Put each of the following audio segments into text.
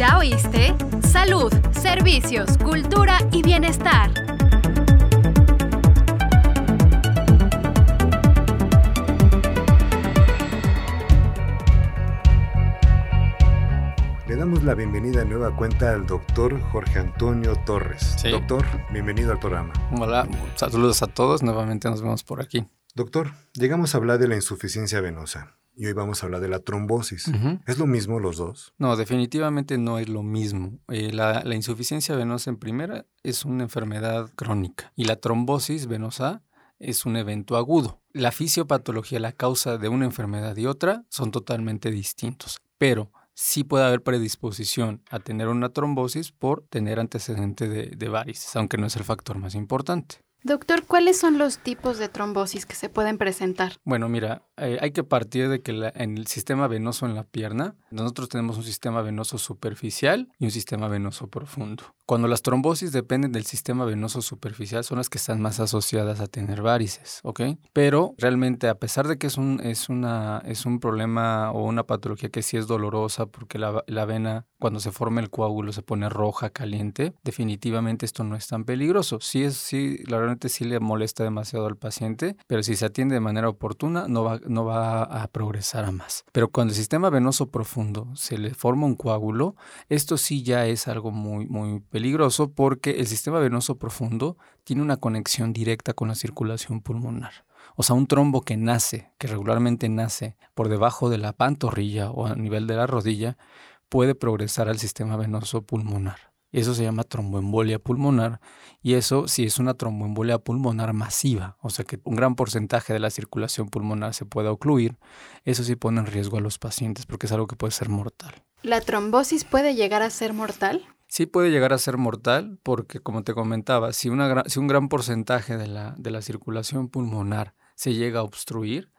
¿Ya oíste? Salud, servicios, cultura y bienestar. Le damos la bienvenida a nueva cuenta al doctor Jorge Antonio Torres. Sí. Doctor, bienvenido al programa. Hola, saludos a todos, nuevamente nos vemos por aquí. Doctor, llegamos a hablar de la insuficiencia venosa y hoy vamos a hablar de la trombosis. ¿Es lo mismo los dos? No, definitivamente no es lo mismo. Eh, la, la insuficiencia venosa en primera es una enfermedad crónica y la trombosis venosa es un evento agudo. La fisiopatología, la causa de una enfermedad y otra son totalmente distintos, pero sí puede haber predisposición a tener una trombosis por tener antecedente de, de varices, aunque no es el factor más importante. Doctor, ¿cuáles son los tipos de trombosis que se pueden presentar? Bueno, mira, eh, hay que partir de que la- en el sistema venoso en la pierna, nosotros tenemos un sistema venoso superficial y un sistema venoso profundo. Cuando las trombosis dependen del sistema venoso superficial, son las que están más asociadas a tener varices, ¿ok? Pero realmente, a pesar de que es un, es una, es un problema o una patología que sí es dolorosa porque la, la vena, cuando se forma el coágulo, se pone roja, caliente, definitivamente esto no es tan peligroso. Sí, es, sí, la verdad sí le molesta demasiado al paciente, pero si se atiende de manera oportuna, no va, no va a progresar a más. Pero cuando el sistema venoso profundo se le forma un coágulo, esto sí ya es algo muy, muy peligroso porque el sistema venoso profundo tiene una conexión directa con la circulación pulmonar. O sea, un trombo que nace, que regularmente nace por debajo de la pantorrilla o a nivel de la rodilla, puede progresar al sistema venoso pulmonar. Eso se llama tromboembolia pulmonar y eso sí es una tromboembolia pulmonar masiva, o sea que un gran porcentaje de la circulación pulmonar se puede ocluir, eso sí pone en riesgo a los pacientes porque es algo que puede ser mortal. ¿La trombosis puede llegar a ser mortal? Sí puede llegar a ser mortal porque, como te comentaba, si, una si un gran porcentaje de la, de la circulación pulmonar se llega a obstruir,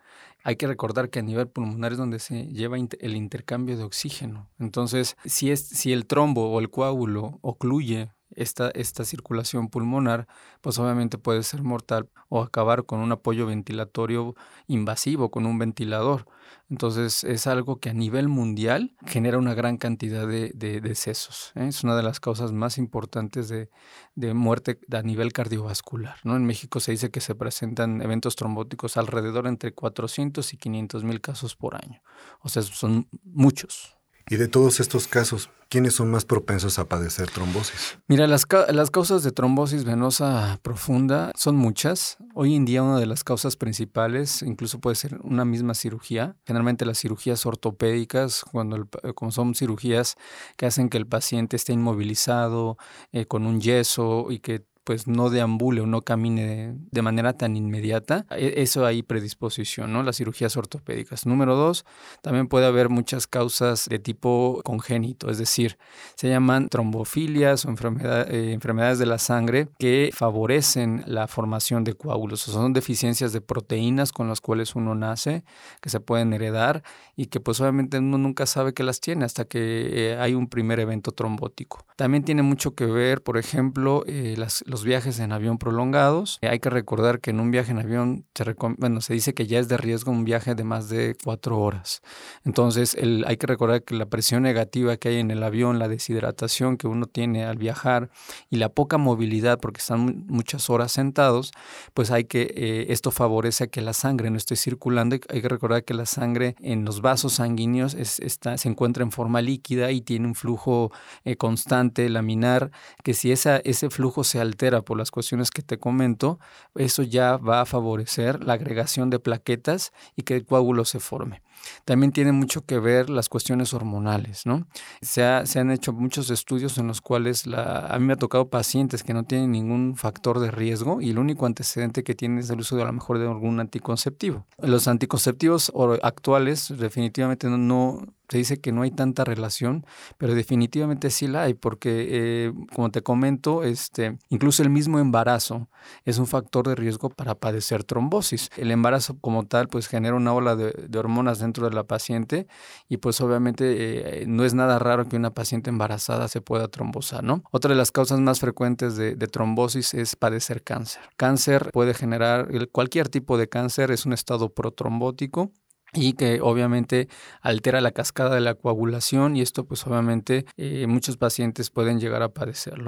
hay que recordar que a nivel pulmonar es donde se lleva el intercambio de oxígeno. Entonces, si, es, si el trombo o el coágulo ocluye esta, esta circulación pulmonar, pues obviamente puede ser mortal o acabar con un apoyo ventilatorio invasivo, con un ventilador. Entonces es algo que a nivel mundial genera una gran cantidad de, de decesos. ¿eh? Es una de las causas más importantes de, de muerte a nivel cardiovascular. ¿no? En México se dice que se presentan eventos trombóticos alrededor entre 400 y 500 mil casos por año. O sea, son muchos. Y de todos estos casos, ¿quiénes son más propensos a padecer trombosis? Mira, las, ca- las causas de trombosis venosa profunda son muchas. Hoy en día una de las causas principales incluso puede ser una misma cirugía. Generalmente las cirugías ortopédicas, cuando el como son cirugías que hacen que el paciente esté inmovilizado eh, con un yeso y que pues no deambule o no camine de manera tan inmediata, e- eso hay predisposición, ¿no? Las cirugías ortopédicas. Número dos, también puede haber muchas causas de tipo congénito, es decir, se llaman trombofilias o enfermedad- eh, enfermedades de la sangre que favorecen la formación de coágulos. Son deficiencias de proteínas con las cuales uno nace, que se pueden heredar y que pues obviamente uno nunca sabe que las tiene hasta que eh, hay un primer evento trombótico. También tiene mucho que ver, por ejemplo, eh, las- viajes en avión prolongados. Hay que recordar que en un viaje en avión se, bueno, se dice que ya es de riesgo un viaje de más de cuatro horas. Entonces, hay que recordar que la presión negativa que hay en el avión, la deshidratación que uno tiene al viajar y la poca movilidad, porque están mu- muchas horas sentados, pues hay que, eh, esto favorece a que la sangre no esté circulando. Hay que recordar que la sangre en los vasos sanguíneos es- está, se encuentra en forma líquida y tiene un flujo eh, constante, laminar, que si ese flujo se altera por las cuestiones que te comento, eso ya va a favorecer la agregación de plaquetas y que el coágulo se forme. También tiene mucho que ver las cuestiones hormonales, ¿no? Se, ha- se han hecho muchos estudios en los cuales a mí me ha tocado pacientes que no tienen ningún factor de riesgo y el único antecedente que tienen es el uso de a lo mejor de algún anticonceptivo. Los anticonceptivos actuales definitivamente no- se dice que no hay tanta relación, pero definitivamente sí la hay, porque eh, como te comento, este, incluso el mismo embarazo es un factor de riesgo para padecer trombosis. El embarazo como tal pues genera una ola de, hormonas dentro de la paciente y pues obviamente eh, no es nada raro que una paciente embarazada se pueda trombosar, ¿no? Otra de las causas más frecuentes de, trombosis es padecer cáncer. Cáncer puede generar, cualquier tipo de cáncer es un estado protrombótico y que obviamente altera la cascada de la coagulación y esto pues obviamente eh, muchos pacientes pueden llegar a padecerlo.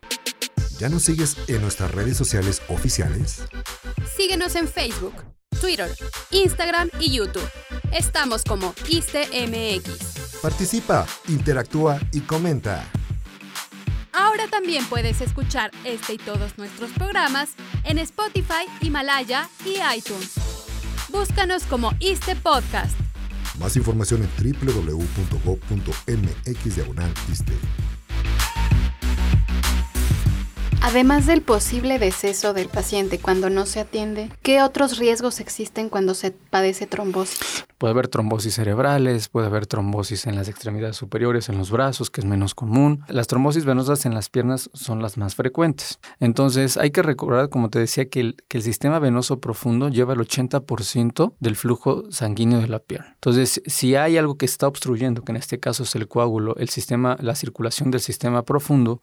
¿Ya nos sigues en nuestras redes sociales oficiales? Síguenos en Facebook, Twitter, Instagram y YouTube. Estamos como ISTMX. Participa, interactúa y comenta. Ahora también puedes escuchar este y todos nuestros programas en Spotify, Himalaya y iTunes. Búscanos como ISTE Podcast. Más información en www.go.mx diagonal Además del posible deceso del paciente cuando no se atiende, ¿qué otros riesgos existen cuando se padece trombosis? Puede haber trombosis cerebrales, puede haber trombosis en las extremidades superiores, en los brazos, que es menos común. Las trombosis venosas en las piernas son las más frecuentes. Entonces hay que recordar, como te decía, que el, que el sistema venoso profundo lleva el 80% del flujo sanguíneo de la pierna. Entonces, si hay algo que está obstruyendo, que en este caso es el coágulo, el sistema, la circulación del sistema profundo,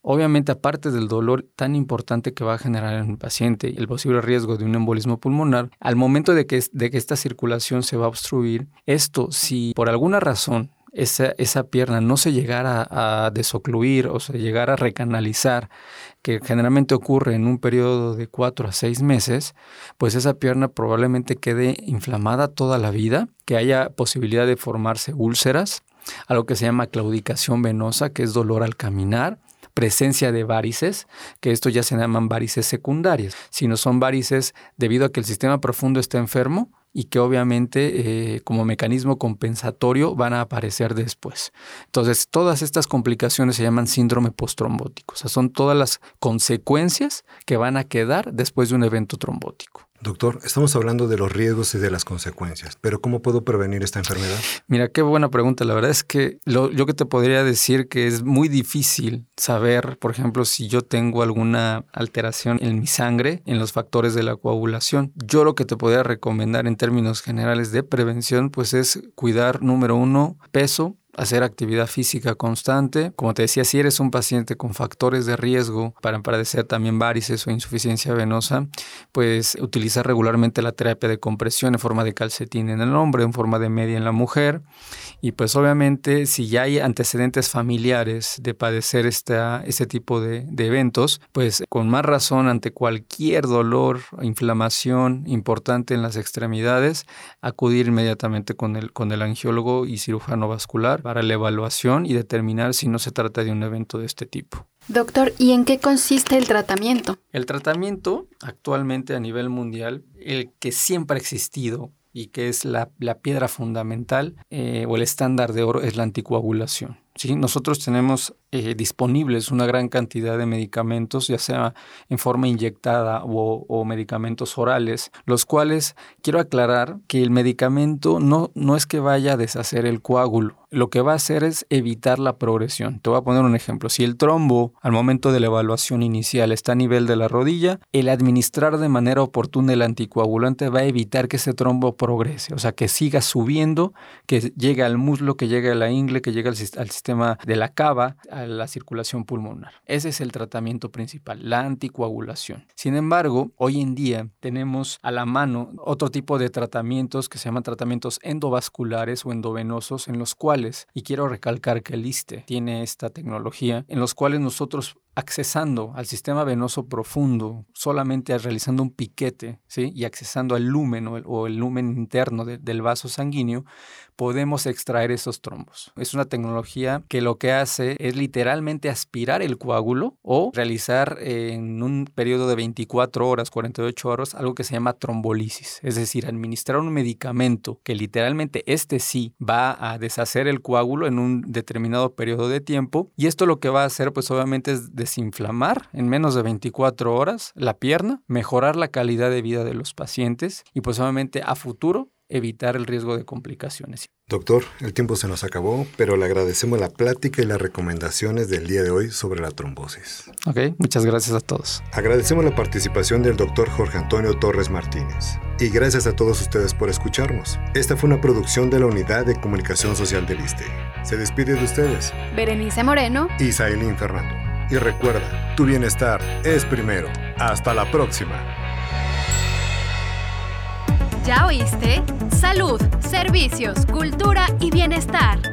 obviamente aparte del dolor tan importante que va a generar en el paciente y el posible riesgo de un embolismo pulmonar, al momento de que, de que esta circulación se va a obstruir. Esto, si por alguna razón esa, esa, pierna no se llegara a desocluir o se llegara a recanalizar, que generalmente ocurre en un periodo de cuatro a seis meses, pues esa pierna probablemente quede inflamada toda la vida, que haya posibilidad de formarse úlceras, algo que se llama claudicación venosa, que es dolor al caminar, presencia de varices, que esto ya se llaman varices secundarias. Si no son varices debido a que el sistema profundo está enfermo, y que obviamente eh, como mecanismo compensatorio van a aparecer después. Entonces, todas estas complicaciones se llaman síndrome postrombótico, o sea, son todas las consecuencias que van a quedar después de un evento trombótico. Doctor, estamos hablando de los riesgos y de las consecuencias, pero ¿cómo puedo prevenir esta enfermedad? Mira, qué buena pregunta. La verdad es que lo, yo que te podría decir que es muy difícil saber, por ejemplo, si yo tengo alguna alteración en mi sangre, en los factores de la coagulación. Yo lo que te podría recomendar en términos generales de prevención, pues es cuidar, número uno, peso, hacer actividad física constante. Como te decía, si eres un paciente con factores de riesgo para padecer también varices o insuficiencia venosa, pues utilizar regularmente la terapia de compresión en forma de calcetín en el hombre, en forma de media en la mujer. Y pues obviamente si ya hay antecedentes familiares de padecer esta, este tipo de, eventos, pues con más razón ante cualquier dolor, inflamación importante en las extremidades, acudir inmediatamente con el, con el angiólogo y cirujano vascular para la evaluación y determinar si no se trata de un evento de este tipo. Doctor, ¿y en qué consiste el tratamiento? El tratamiento actualmente a nivel mundial, el que siempre ha existido y que es la, piedra fundamental eh, o el estándar de oro es la anticoagulación. ¿sí? Nosotros tenemos eh, disponibles una gran cantidad de medicamentos, ya sea en forma inyectada o, o, medicamentos orales, los cuales quiero aclarar que el medicamento no, no es que vaya a deshacer el coágulo, lo que va a hacer es evitar la progresión. Te voy a poner un ejemplo. Si el trombo al momento de la evaluación inicial está a nivel de la rodilla, el administrar de manera oportuna el anticoagulante va a evitar que ese trombo progrese, o sea, que siga subiendo, que llegue al muslo, que llegue a la ingle, que llegue al, al sistema de la cava, a la circulación pulmonar. Ese es el tratamiento principal, la anticoagulación. Sin embargo, hoy en día tenemos a la mano otro tipo de tratamientos que se llaman tratamientos endovasculares o endovenosos en los cuales y quiero recalcar que el ISTE tiene esta tecnología, en los cuales nosotros accesando al sistema venoso profundo, solamente realizando un piquete ¿sí? y accesando al lumen o el, lumen interno del vaso sanguíneo, podemos extraer esos trombos. Es una tecnología que lo que hace es literalmente aspirar el coágulo o realizar en un periodo de 24 horas, 48 horas, algo que se llama trombolisis, es decir, administrar un medicamento que literalmente este sí va a deshacer el coágulo en un determinado periodo de tiempo y esto lo que va a hacer pues obviamente es desinflamar en menos de 24 horas la pierna, mejorar la calidad de vida de los pacientes y pues obviamente a futuro evitar el riesgo de complicaciones. Doctor, el tiempo se nos acabó, pero le agradecemos la plática y las recomendaciones del día de hoy sobre la trombosis. Ok, muchas gracias a todos. Agradecemos la participación del doctor Jorge Antonio Torres Martínez. Y gracias a todos ustedes por escucharnos. Esta fue una producción de la Unidad de Comunicación Social del ISTE. Se despide de ustedes. Berenice Moreno. Y Fernando. Y recuerda, tu bienestar es primero. Hasta la próxima. ¿Ya oíste? Salud, servicios, cultura y bienestar.